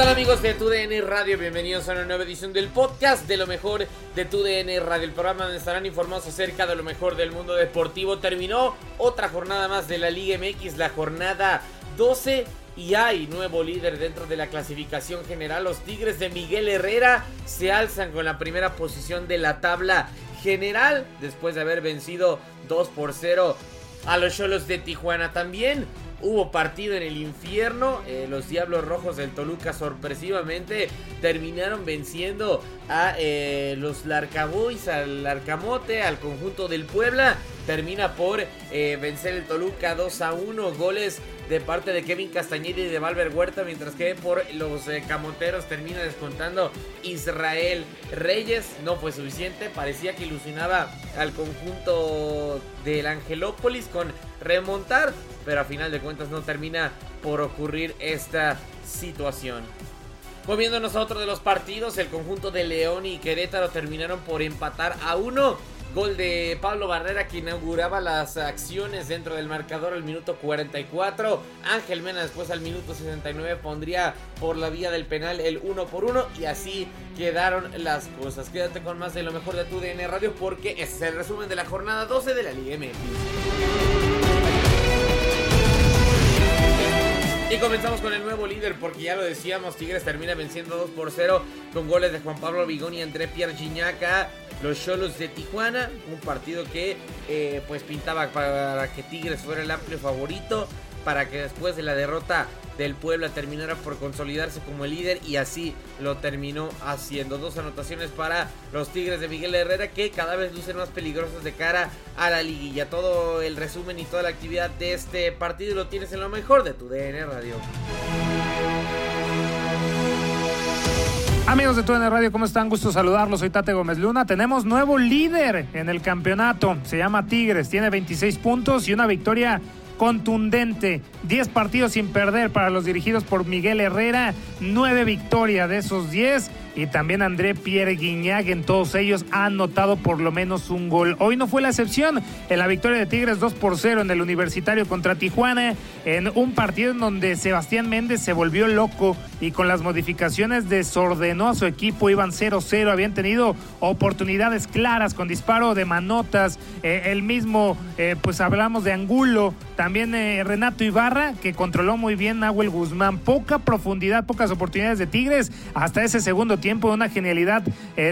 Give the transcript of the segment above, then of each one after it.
Tal amigos de TUDN Radio? Bienvenidos a una nueva edición del podcast de lo mejor de TUDN Radio, el programa donde estarán informados acerca de lo mejor del mundo deportivo. Terminó otra jornada más de la Liga MX, la jornada 12 y hay nuevo líder dentro de la clasificación general. Los Tigres de Miguel Herrera se alzan con la primera posición de la tabla general después de haber vencido 2 por 0 a los Cholos de Tijuana. También hubo partido en el infierno. Eh, los Diablos Rojos del Toluca sorpresivamente terminaron venciendo a eh, los Larcaboys, al Larcamote, al conjunto del Puebla. Termina por eh, vencer el Toluca 2 a 1. Goles de parte de Kevin Castañeda y de Valver Huerta, mientras que por los eh, camoteros termina descontando Israel Reyes. No fue suficiente, parecía que ilusionaba al conjunto del Angelópolis con remontar, pero a final de cuentas no termina por ocurrir esta situación. Moviéndonos a otro de los partidos, el conjunto de León y Querétaro terminaron por empatar a uno. Gol de Pablo Barrera que inauguraba las acciones dentro del marcador al minuto 44. Ángel Mena después al minuto 69 pondría por la vía del penal el 1 por 1 y así quedaron las cosas. Quédate con más de lo mejor de tu DN Radio porque es el resumen de la jornada 12 de la Liga MX. Y comenzamos con el nuevo líder porque ya lo decíamos, Tigres termina venciendo 2 por 0 con goles de Juan Pablo Vigón y André Pierre los Cholos de Tijuana, un partido que eh, pues pintaba para que Tigres fuera el amplio favorito, para que después de la derrota del Puebla terminara por consolidarse como el líder y así lo terminó haciendo. Dos anotaciones para los Tigres de Miguel Herrera que cada vez lucen más peligrosos de cara a la liguilla. Todo el resumen y toda la actividad de este partido lo tienes en lo mejor de tu DN Radio. Amigos de TUDN Radio, ¿cómo están? Gusto saludarlos. Soy Tate Gómez Luna. Tenemos nuevo líder en el campeonato. Se llama Tigres. Tiene 26 puntos y una victoria contundente. 10 partidos sin perder para los dirigidos por Miguel Herrera. 9 victorias de esos 10. Y también André Pierre Guignac. En todos ellos han anotado por lo menos un gol. Hoy no fue la excepción en la victoria de Tigres 2 por 0 en el Universitario contra Tijuana, en un partido en donde Sebastián Méndez se volvió loco y con las modificaciones desordenó a su equipo. Iban 0-0, habían tenido oportunidades claras con disparo de manotas. Eh, el mismo, eh, pues hablamos de Angulo, también eh, Renato Ibarra, que controló muy bien Nahuel Guzmán. Poca profundidad, pocas oportunidades de Tigres hasta ese segundo tiempo. Una genialidad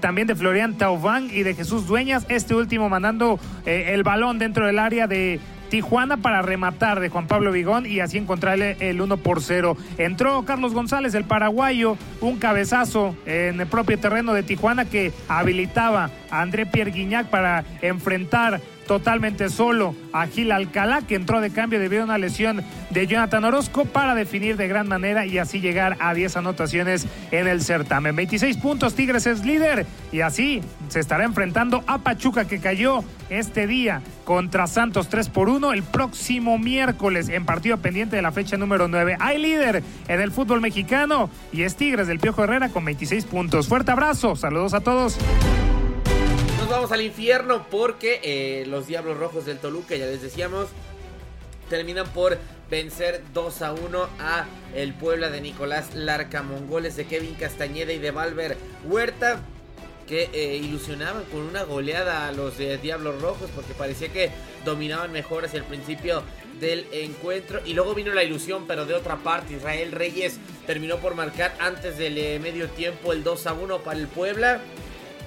también de Florian Taubán y de Jesús Dueñas. Este último mandando el balón dentro del área de Tijuana para rematar de Juan Pablo Vigón y así encontrarle el 1 por 0. Entró Carlos González, el paraguayo, un cabezazo en el propio terreno de Tijuana que habilitaba a André Pierre Guignac para enfrentar totalmente solo a Gil Alcalá, que entró de cambio debido a una lesión de Jonathan Orozco para definir de gran manera y así llegar a 10 anotaciones en el certamen. 26 puntos, Tigres es líder y así se estará enfrentando a Pachuca que cayó este día contra Santos 3 por 1 el próximo miércoles en partido pendiente de la fecha número 9. Hay líder en el fútbol mexicano y es Tigres del Piojo Herrera con 26 puntos. Fuerte abrazo, saludos a todos vamos al infierno porque eh, los Diablos Rojos del Toluca, ya les decíamos, terminan por vencer 2 a 1 a el Puebla de Nicolás Larca, mongoles de Kevin Castañeda y de Valver Huerta que eh, ilusionaban con una goleada a los Diablos Rojos porque parecía que dominaban mejor hacia el principio del encuentro. Y luego vino la ilusión pero de otra parte Israel Reyes terminó por marcar antes del eh, medio tiempo el 2 a 1 para el Puebla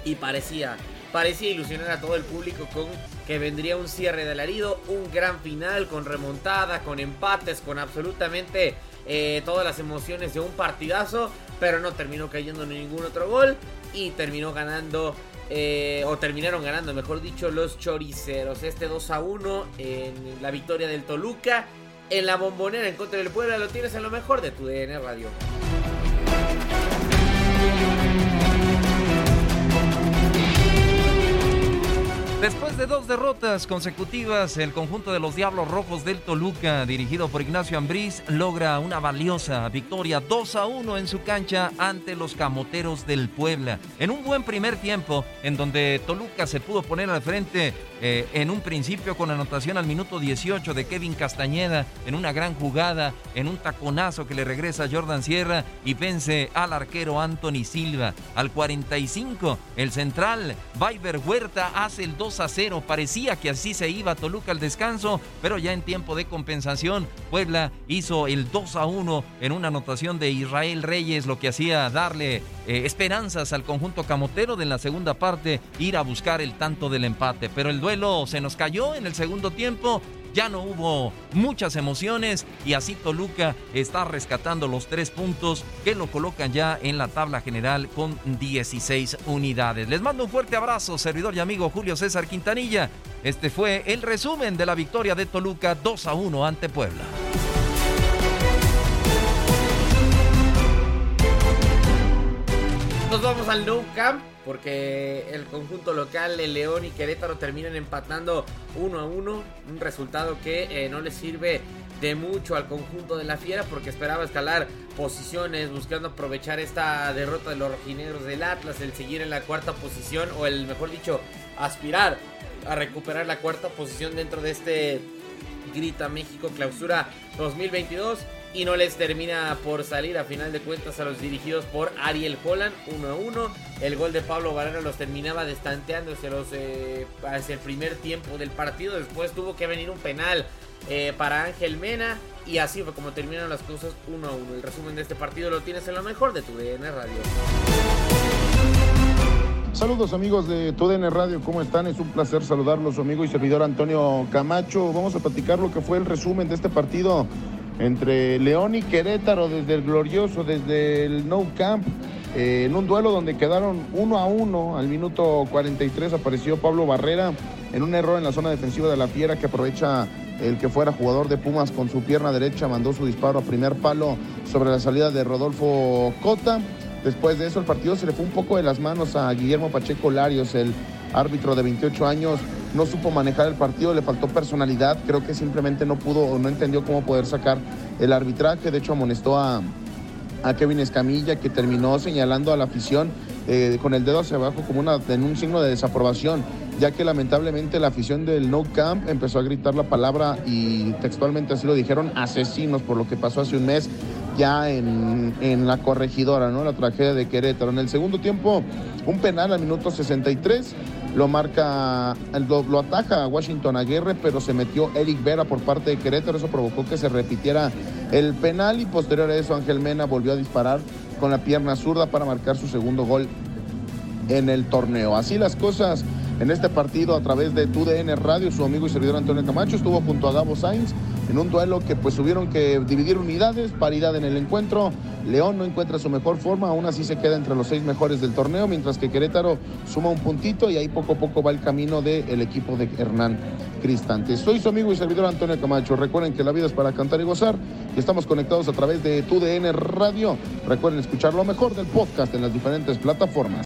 y parecía parecía ilusionar a todo el público con que vendría un cierre de alarido, un gran final con remontada, con empates, con absolutamente eh, todas las emociones de un partidazo, pero no terminó cayendo ningún otro gol y terminó ganando eh, o terminaron ganando, mejor dicho, los choriceros. Este 2 a 1 en la victoria del Toluca. En la bombonera en contra del Puebla lo tienes en lo mejor de tu DN Radio. Después de dos derrotas consecutivas, el conjunto de los Diablos Rojos del Toluca, dirigido por Ignacio Ambriz, logra una valiosa victoria 2 a 1 en su cancha ante los Camoteros del Puebla. En un buen primer tiempo, en donde Toluca se pudo poner al frente eh, en un principio con anotación al minuto 18 de Kevin Castañeda, en una gran jugada, en un taconazo que le regresa Jordan Sierra y vence al arquero Anthony Silva. Al 45, el central, Viber Huerta, hace el 2 a 0. Parecía que así se iba Toluca al descanso, pero ya en tiempo de compensación, Puebla hizo el 2 a 1 en una anotación de Israel Reyes, lo que hacía darle eh, esperanzas al conjunto camotero de la segunda parte ir a buscar el tanto del empate. Pero el duelo se nos cayó en el segundo tiempo ya no hubo muchas emociones y así Toluca está rescatando los tres puntos que lo colocan ya en la tabla general con 16 unidades. Les mando un fuerte abrazo, servidor y amigo Julio César Quintanilla. Este fue el resumen de la victoria de Toluca 2 a 1 ante Puebla. Nos vamos al No Camp porque el conjunto local, el León y Querétaro terminan empatando 1 a 1, un resultado que eh, no le sirve de mucho al conjunto de la Fiera porque esperaba escalar posiciones buscando aprovechar esta derrota de los rojinegros del Atlas, el seguir en la cuarta posición o el mejor dicho aspirar a recuperar la cuarta posición dentro de este Grita México Clausura 2022 y no les termina por salir a final de cuentas a los dirigidos por Ariel Holland 1 a 1. El gol de Pablo Varela los terminaba destanteando eh, hacia el primer tiempo del partido. Después tuvo que venir un penal eh, para Ángel Mena y así fue como terminaron las cosas 1 a 1. El resumen de este partido lo tienes en lo mejor de tu DN Radio. Saludos amigos de TUDN Radio, ¿cómo están? Es un placer saludarlos, su amigo y servidor Antonio Camacho. Vamos a platicar lo que fue el resumen de este partido entre León y Querétaro desde el glorioso, desde el No Camp, eh, en un duelo donde quedaron uno a uno. Al minuto 43 apareció Pablo Barrera en un error en la zona defensiva de la Fiera que aprovecha el que fuera jugador de Pumas con su pierna derecha, mandó su disparo a primer palo sobre la salida de Rodolfo Cota. Después de eso el partido se le fue un poco de las manos a Guillermo Pacheco Larios, el árbitro de 28 años, no supo manejar el partido, le faltó personalidad, creo que simplemente no pudo o no entendió cómo poder sacar el arbitraje, de hecho amonestó a, Kevin Escamilla que terminó señalando a la afición eh, con el dedo hacia abajo como en un signo de desaprobación, ya que lamentablemente la afición del No Camp empezó a gritar la palabra y textualmente así lo dijeron, asesinos, por lo que pasó hace un mes ya en, en la corregidora, ¿no? La tragedia de Querétaro. En el segundo tiempo, un penal al minuto 63 lo marca, lo, ataja a Washington Aguirre, pero se metió Eric Vera por parte de Querétaro, eso provocó que se repitiera el penal y posterior a eso Ángel Mena volvió a disparar con la pierna zurda para marcar su segundo gol en el torneo. Así las cosas en este partido a través de TUDN Radio, su amigo y servidor Antonio Camacho estuvo junto a Gabo Sainz en un duelo que pues tuvieron que dividir unidades, paridad en el encuentro. León no encuentra su mejor forma, aún así se queda entre los seis mejores del torneo, mientras que Querétaro suma un puntito y ahí poco a poco va el camino del equipo de Hernán Cristante. Soy su amigo y servidor Antonio Camacho. Recuerden que la vida es para cantar y gozar y estamos conectados a través de TUDN Radio. Recuerden escuchar lo mejor del podcast en las diferentes plataformas.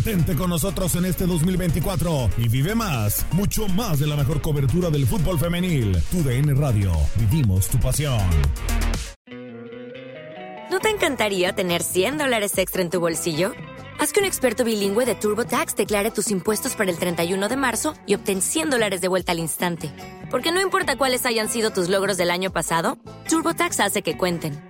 Mantente con nosotros en este 2024 y vive más, mucho más de la mejor cobertura del fútbol femenil. Tu DN Radio, vivimos tu pasión. ¿No te encantaría tener 100 dólares extra en tu bolsillo? Haz que un experto bilingüe de TurboTax declare tus impuestos para el 31 de marzo y obtén 100 dólares de vuelta al instante. Porque no importa cuáles hayan sido tus logros del año pasado, TurboTax hace que cuenten.